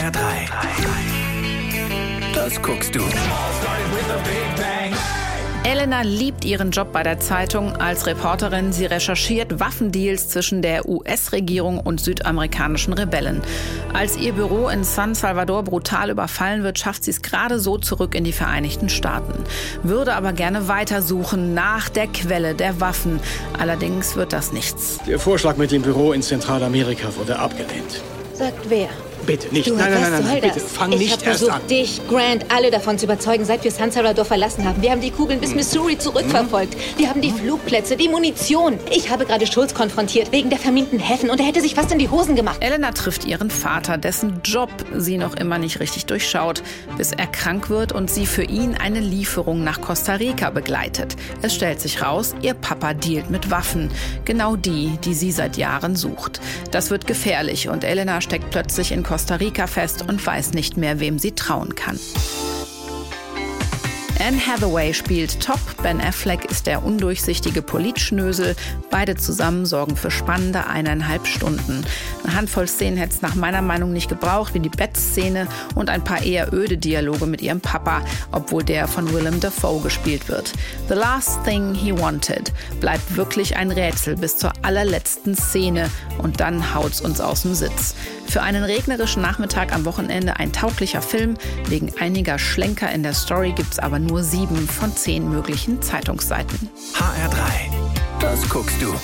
HR3. Das guckst du. Elena liebt ihren Job bei der Zeitung als Reporterin. Sie recherchiert Waffendeals zwischen der US-Regierung und südamerikanischen Rebellen. Als ihr Büro in San Salvador brutal überfallen wird, schafft sie es gerade so zurück in die Vereinigten Staaten. Würde aber gerne weitersuchen nach der Quelle der Waffen. Allerdings wird das nichts. Der Vorschlag mit dem Büro in Zentralamerika wurde abgelehnt. Sagt wer? Bitte nicht. Du, nein, nein, nein, nein, bitte. das? Fang ich nicht erst versucht, an. dich, Grant, alle davon zu überzeugen, seit wir San Salvador verlassen haben. Wir haben die Kugeln Hm. bis Missouri zurückverfolgt. Wir haben die Flugplätze, die Munition. Ich habe gerade Schulz konfrontiert wegen der vermienten Häfen und er hätte sich fast in die Hosen gemacht. Elena trifft ihren Vater, dessen Job sie noch immer nicht richtig durchschaut, bis er krank wird und sie für ihn eine Lieferung nach Costa Rica begleitet. Es stellt sich raus, ihr Papa dealt mit Waffen. Genau die, die sie seit Jahren sucht. Das wird gefährlich und Elena steckt plötzlich in Costa Rica fest und weiß nicht mehr, wem sie trauen kann. Anne Hathaway spielt Top, Ben Affleck ist der undurchsichtige Politschnösel. Beide zusammen sorgen für spannende eineinhalb Stunden. Eine Handvoll Szenen hätte es nach meiner Meinung nicht gebraucht, wie die Bettszene und ein paar eher öde Dialoge mit ihrem Papa, obwohl der von Willem Dafoe gespielt wird. The Last Thing He Wanted bleibt wirklich ein Rätsel bis zur allerletzten Szene und dann haut's uns aus dem Sitz. Für einen regnerischen Nachmittag am Wochenende ein tauglicher Film. Wegen einiger Schlenker in der Story gibt's aber nur sieben von zehn möglichen Zeitungsseiten. HR3. Das guckst du.